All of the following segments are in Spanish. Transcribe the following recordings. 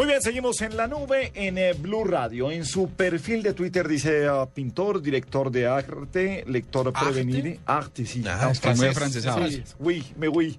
Muy bien, seguimos en la nube en eh, Blue Radio. En su perfil de Twitter dice ah, pintor, director de arte, lector prevenido. Arte, sí. Ah, es es muy afrancesado. Sí, oui, me oui.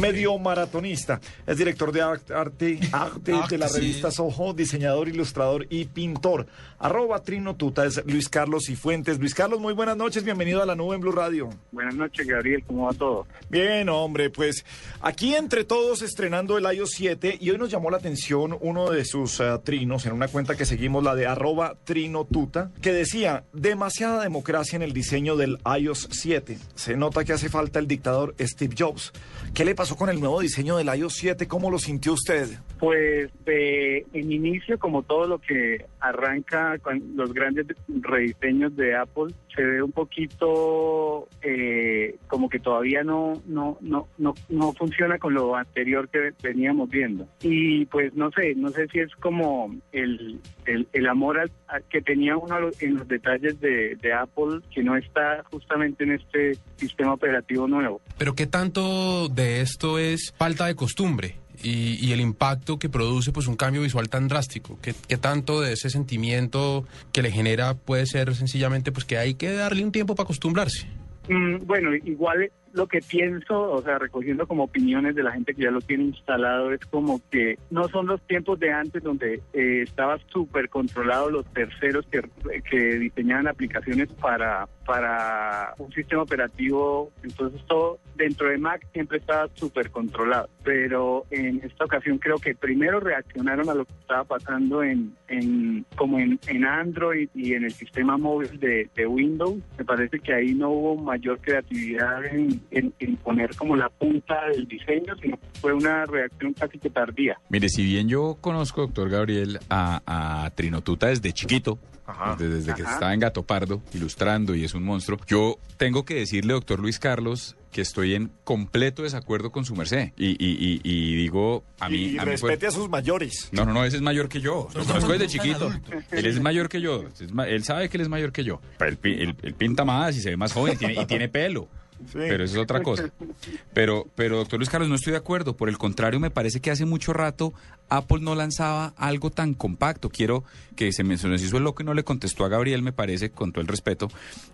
Medio maratonista. Es director de arte, arte, arte de la revista Soho, diseñador, ilustrador y pintor. Arroba Trino Tuta es Luis Carlos y Fuentes. Luis Carlos, muy buenas noches. Bienvenido a la nube en Blue Radio. Buenas noches, Gabriel, ¿cómo va todo? Bien, hombre, pues aquí entre todos estrenando el iOS 7 y hoy nos llamó la atención uno de sus eh, trinos en una cuenta que seguimos, la de arroba trinotuta, que decía, demasiada democracia en el diseño del iOS 7. Se nota que hace falta el dictador Steve Jobs. ¿Qué le pasó con el nuevo diseño del iOS 7? ¿Cómo lo sintió usted? Pues eh, en inicio, como todo lo que arranca con los grandes rediseños de Apple, se ve un poquito eh, como que todavía no, no, no, no, no funciona con lo anterior que veníamos viendo. Y pues no sé, no sé si es como el, el, el amor al- que tenía uno en los detalles de, de Apple que no está justamente en este sistema operativo nuevo. Pero ¿qué tanto de esto es falta de costumbre? Y, y el impacto que produce pues un cambio visual tan drástico. ¿Qué, qué tanto de ese sentimiento que le genera puede ser sencillamente pues que hay que darle un tiempo para acostumbrarse? Mm, bueno, igual lo que pienso, o sea, recogiendo como opiniones de la gente que ya lo tiene instalado, es como que no son los tiempos de antes donde eh, estaba súper controlado los terceros que, que diseñaban aplicaciones para, para un sistema operativo. Entonces todo dentro de Mac siempre estaba súper controlado. Pero en esta ocasión creo que primero reaccionaron a lo que estaba pasando en, en como en, en Android y en el sistema móvil de, de Windows. Me parece que ahí no hubo mayor creatividad en, en- en poner como la punta del diseño, sino que fue una reacción casi que tardía. Mire, si bien yo conozco, doctor Gabriel, a, a Trinotuta desde chiquito, Ajá. desde, desde que Ajá. estaba en Gato Pardo, ilustrando y es un monstruo, yo tengo que decirle, doctor Luis Carlos, que estoy en completo desacuerdo con su merced. Y, y- y- y digo, a mí... y a mí fue- respete a sus mayores. No, no, no, ese es mayor que yo. Lo conozco desde chiquito. Él es mayor que yo. Él sabe que él es mayor que yo. Pero él, él- él pinta más y se ve más joven y tiene, y tiene pelo. Sí. Pero eso es otra cosa. Pero, pero, doctor Luis Carlos, no estoy de acuerdo. Por el contrario, me parece que hace mucho rato Apple no lanzaba algo tan compacto. Quiero que se me, se nos hizo el loco y no le contestó a Gabriel, me parece, con todo el respeto.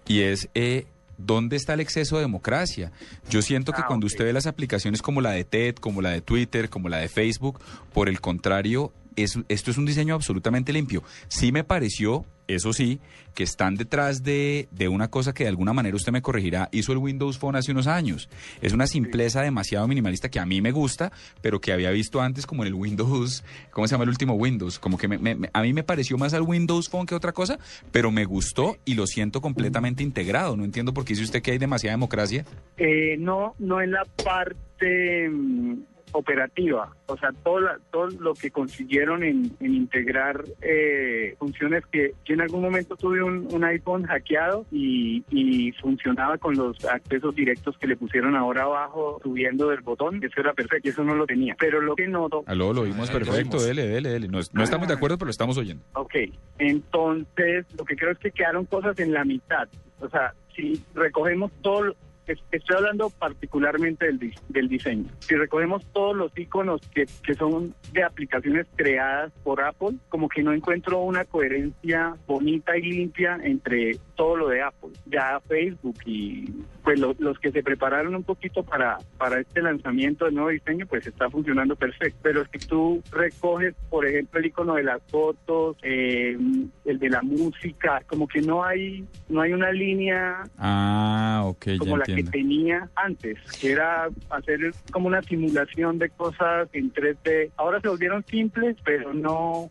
Y es, eh, ¿dónde está el exceso de democracia? Yo siento que Ah, cuando usted ve las aplicaciones como la de TED, como la de Twitter, como la de Facebook, por el contrario, es, esto es un diseño absolutamente limpio. Sí me pareció, eso sí, que están detrás de, de una cosa que de alguna manera usted me corregirá, hizo el Windows Phone hace unos años. Es una simpleza demasiado minimalista que a mí me gusta, pero que había visto antes como en el Windows, ¿cómo se llama el último Windows? Como que me- me- me- a mí me pareció más al Windows Phone que otra cosa, pero me gustó y lo siento completamente integrado. No entiendo por qué dice usted que hay demasiada democracia. Eh, no, no en la parte mm, operativa, o sea, todo, la- todo lo que consiguieron en, en integrar eh, funciones que yo en algún momento tuve un, un iPhone hackeado y, y funcionaba con los accesos directos que le pusieron ahora abajo subiendo del botón, eso era perfecto, eso no lo tenía. Pero lo que noto Aló, lo oímos Ah, lo perfecto, oímos. dele, dele, dele. No, no estamos de acuerdo, pero lo estamos oyendo. Ok, entonces lo que creo es que quedaron cosas en la mitad. O sea, si recogemos todo, lo- estoy hablando particularmente del, del diseño. Si recogemos todos los iconos que, que son de aplicaciones creadas por Apple, como que no encuentro una coherencia bonita y limpia entre todo lo de Apple. Ya Facebook y pues lo- los que se prepararon un poquito para, para este lanzamiento del nuevo diseño, pues está funcionando perfecto. Pero si tú recoges, por ejemplo, el icono de las fotos, eh, el de la música, como que no hay, no hay una línea Ah, ok, ya como la entiendo. Que tenía antes, que era hacer como una simulación de cosas en 3D. Ahora se volvieron simples, pero no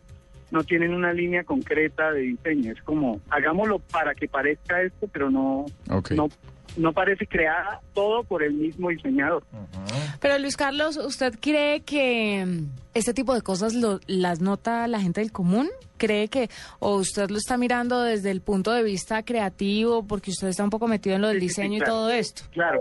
no tienen una línea concreta de diseño. Es como, hagámoslo para que parezca esto, pero no, no parece creada todo por el mismo diseñador. Pero Luis Carlos, ¿usted cree que mm, este tipo de cosas lo- las nota la gente del común? ¿Cree que, o usted lo está mirando desde el punto de vista creativo, porque usted está un poco metido en lo del Sí, sí, sí, diseño y todo esto? Claro,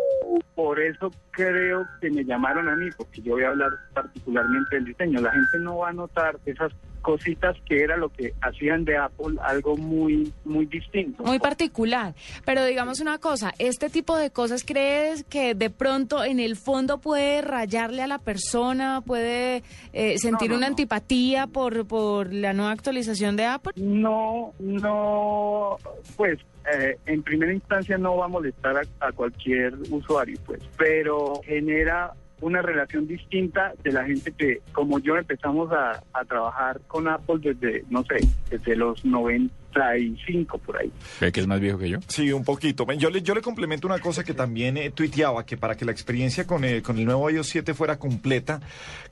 por eso creo que me llamaron a mí, porque yo voy a hablar particularmente del diseño. La gente no va a notar esas cositas que era lo que hacían de Apple algo muy muy distinto. Muy particular. Pero digamos una cosa, este tipo de cosas crees que de pronto en el fondo puede rayarle a la persona, puede eh, sentir No, no, una no. antipatía por, por la nueva actualización de Apple? No, no, pues eh, en primera instancia no va a molestar a, a cualquier usuario, pues, pero genera una relación distinta de la gente que, como yo, empezamos a, trabajar con Apple desde, no sé, desde los 95 por ahí. ¿Ve que es más viejo que yo? Sí, un poquito. Yo le, yo le complemento una cosa que también eh, tuiteaba, que para que la experiencia con el, con el nuevo iOS 7 fuera completa,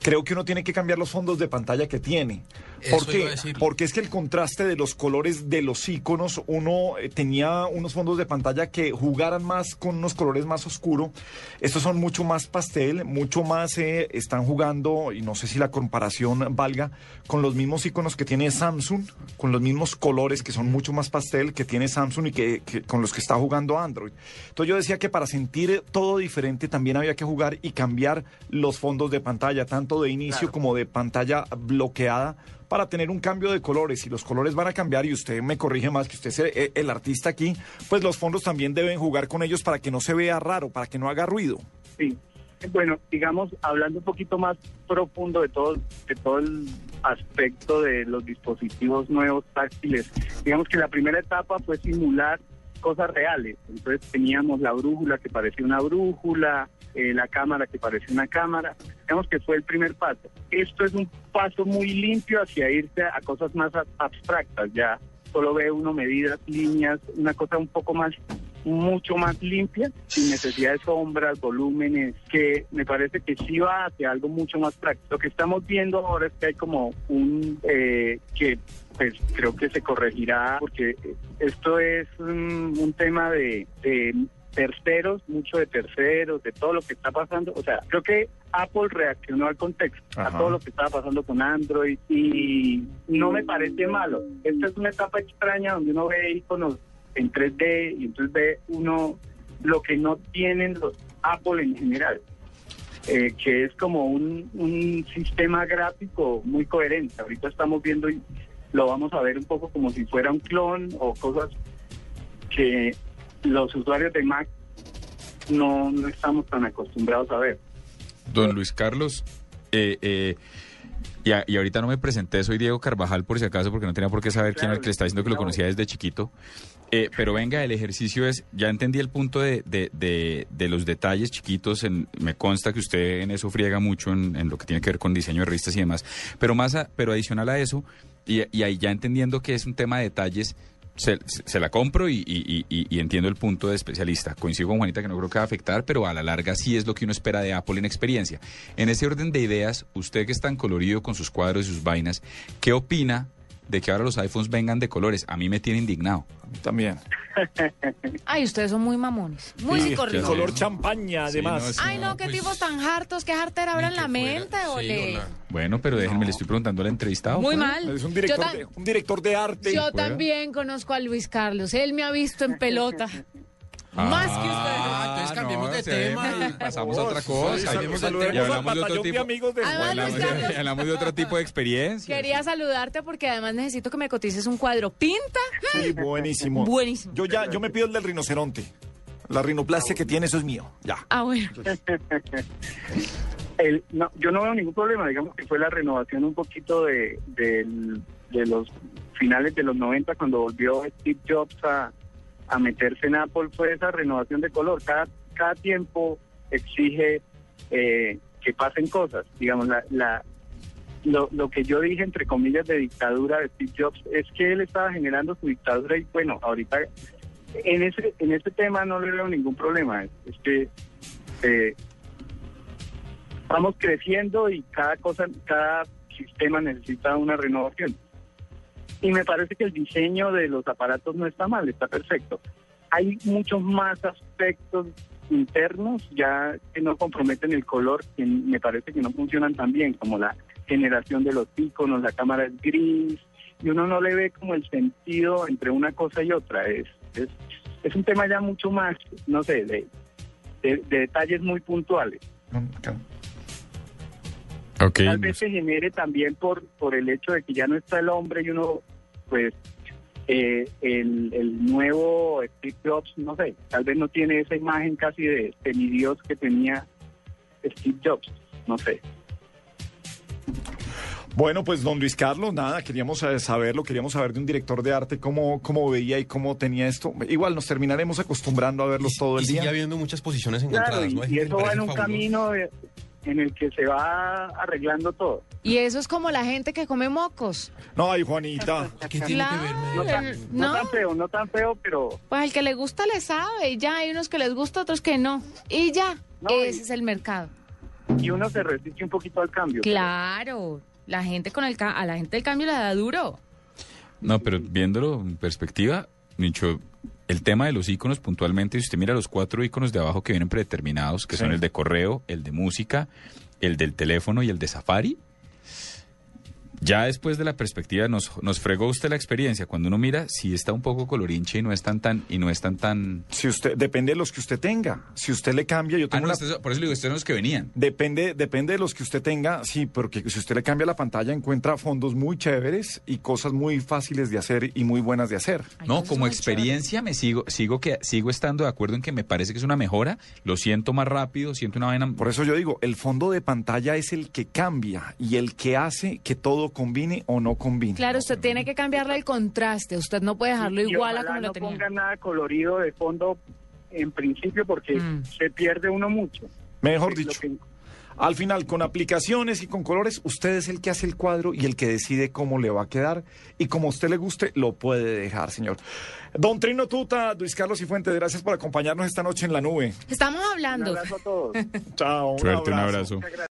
creo que uno tiene que cambiar los fondos de pantalla que tiene. ¿Por qué? Porque es que el contraste de los colores de los iconos, uno eh, tenía unos fondos de pantalla que jugaran más con unos colores más oscuros. Estos son mucho más pastel, mucho más eh, están jugando, y no sé si la comparación valga, con los mismos iconos que tiene Samsung, con los mismos colores que son mucho más pastel que tiene Samsung y que, que- con los que está jugando Android. Entonces yo decía que para sentir todo diferente también había que jugar y cambiar los fondos de pantalla, tanto de inicio Claro. como de pantalla bloqueada para tener un cambio de colores. Y los colores van a cambiar y usted me corrige más que usted es el, el artista aquí, pues los fondos también deben jugar con ellos para que no se vea raro, para que no haga ruido. Sí. Bueno, digamos, hablando un poquito más profundo de todo, de todo el aspecto de los dispositivos nuevos táctiles, digamos que la primera etapa fue simular cosas reales. Entonces teníamos la brújula que parecía una brújula, eh, la cámara que parecía una cámara. Digamos que fue el primer paso. Esto es un paso muy limpio hacia irse a cosas más ab- abstractas. Ya solo ve uno medidas, líneas, una cosa un poco más mucho más limpia, sin necesidad de sombras, volúmenes, que me parece que sí va hacia algo mucho más práctico. Lo que estamos viendo ahora es que hay como un, eh, que pues creo que se corregirá, porque esto es un, un tema de, de terceros, mucho de terceros, de todo lo que está pasando. O sea, creo que Apple reaccionó al contexto, Ajá. a todo lo que estaba pasando con Android y no me parece malo. Esta es una etapa extraña donde uno ve iconos en 3D y entonces ve uno lo que no tienen los Apple en general, eh, que es como un, un sistema gráfico muy coherente. Ahorita estamos viendo y lo vamos a ver un poco como si fuera un clon o cosas que los usuarios de Mac no, no estamos tan acostumbrados a ver. Don Luis Carlos, eh, eh, y, a- y ahorita no me presenté, soy Diego Carvajal por si acaso, porque no tenía por qué saber quién era el que le está diciendo que lo conocía desde chiquito. Eh, pero venga, el ejercicio es, ya entendí el punto de, de- de- de los detalles chiquitos, en- me consta que usted en eso friega mucho en, en lo que tiene que ver con diseño de revistas y demás, pero más a- pero adicional a eso, y, y ahí ya entendiendo que es un tema de detalles, se, se- la compro y- y entiendo el punto de especialista. Coincido con Juanita que no creo que va a afectar, pero a la larga sí es lo que uno espera de Apple en experiencia. En ese orden de ideas, usted que es tan colorido con sus cuadros y sus vainas, ¿qué opina de que ahora los iPhones vengan de colores? A mí me tiene indignado. También. Ay, ustedes son muy mamones, muy Sí, color champaña, además. Sí, no, sí. Ay, no, qué pues, tipos tan hartos, qué jartera habrá en la mente, sí, ole. hola. Bueno, pero déjenme, le estoy preguntando al entrevistado. Muy mal. Es un director, de, un director de arte. Yo también conozco a Luis Carlos. Él me ha visto en pelota. Más que Ah, entonces cambiemos de se tema. ve, Pasamos a otra cosa. Cambiemos del saludemos Y hablamos de otro de tipo. amigos de Ah, Y hablamos, de, hablamos de otro tipo de experiencia. Quería saludarte porque además necesito que me cotices un cuadro. ¿Pinta? Sí, buenísimo. Buenísimo. Yo ya, yo me pido el del rinoceronte. La rinoplastia que tiene, eso es mío. Ya. Ah, bueno. El, no, yo no veo ningún problema, digamos que fue la renovación un poquito de, del- de los finales de los 90 cuando volvió Steve Jobs a, a meterse en Apple, fue esa renovación de color. Cada, cada tiempo exige eh, que pasen cosas. Digamos, la, la, lo, lo que yo dije, entre comillas, de dictadura de Steve Jobs, es que él estaba generando su dictadura y bueno, ahorita en ese, en este tema no le veo ningún problema. Es, que... eh, vamos creciendo y cada cosa, cada sistema necesita una renovación. Y me parece que el diseño de los aparatos no está mal, está perfecto. Hay muchos más aspectos internos ya que no comprometen el color, que me parece que no funcionan tan bien, como la generación de los iconos, la cámara es gris, y uno no le ve como el sentido entre una cosa y otra. Es, es, es un tema ya mucho más, no sé, de, de- de detalles muy puntuales. Tal vez se genere también por, por el hecho de que ya no está el hombre y uno, pues, eh, el, el nuevo Steve Jobs, no sé, tal vez no tiene esa imagen casi de semidios que tenía Steve Jobs, no sé. Bueno, pues don Luis Carlos, nada, queríamos eh, saberlo, queríamos saber de un director de arte cómo, cómo veía y cómo tenía esto. Igual nos terminaremos acostumbrando a verlos todo el y sigue día. habiendo muchas posiciones Claro, encontradas, y, ¿no? Y eso va en un fabuloso. camino de- en el que se va arreglando todo. Y eso es como la gente que come mocos. No, ay, Juanita. ¿Qué tiene que ver? No tan, no No. tan feo, no tan feo, pero Pues el que le gusta le sabe y ya hay unos que les gusta, otros que no. Y ya, No, y- ese es el mercado. y uno se resiste un poquito al cambio. Claro, la gente con el a la gente del cambio le da duro. No, pero viéndolo en perspectiva, Nicho, el tema de los iconos puntualmente, si usted mira los cuatro iconos de abajo que vienen predeterminados, que Sí. son el de correo, el de música, el del teléfono y el de Safari, ya después de la perspectiva nos, nos fregó usted la experiencia. Cuando uno mira, sí está un poco colorinche y no es tan tan, y no es tan. Si usted, depende de los que usted tenga. Si usted le cambia, yo Ah, tengo no, una- usted- por eso le digo, estos son los que venían. Depende, depende de los que usted tenga, sí, porque si usted le cambia la pantalla encuentra fondos muy chéveres y cosas muy fáciles de hacer y muy buenas de hacer. No, como experiencia me sigo, sigo que sigo estando de acuerdo en que me parece que es una mejora. Lo siento más rápido, siento una vaina. Por eso yo digo, el fondo de pantalla es el que cambia y el que hace que todo combine o no combine. Claro, usted tiene que cambiarle el contraste. Usted no puede dejarlo Y igual a como lo no tenía. ponga nada colorido de fondo en principio porque Mm. se pierde uno mucho. Mejor dicho, que- al final con aplicaciones y con colores, usted es el que hace el cuadro y el que decide cómo le va a quedar y como a usted le guste, lo puede dejar, señor. Don Trino Tuta, Luis Carlos y Fuentes, gracias por acompañarnos esta noche en la nube. Estamos un hablando. abrazo a todos. Chao. un Suerte, un abrazo. abrazo. Muchas gracias.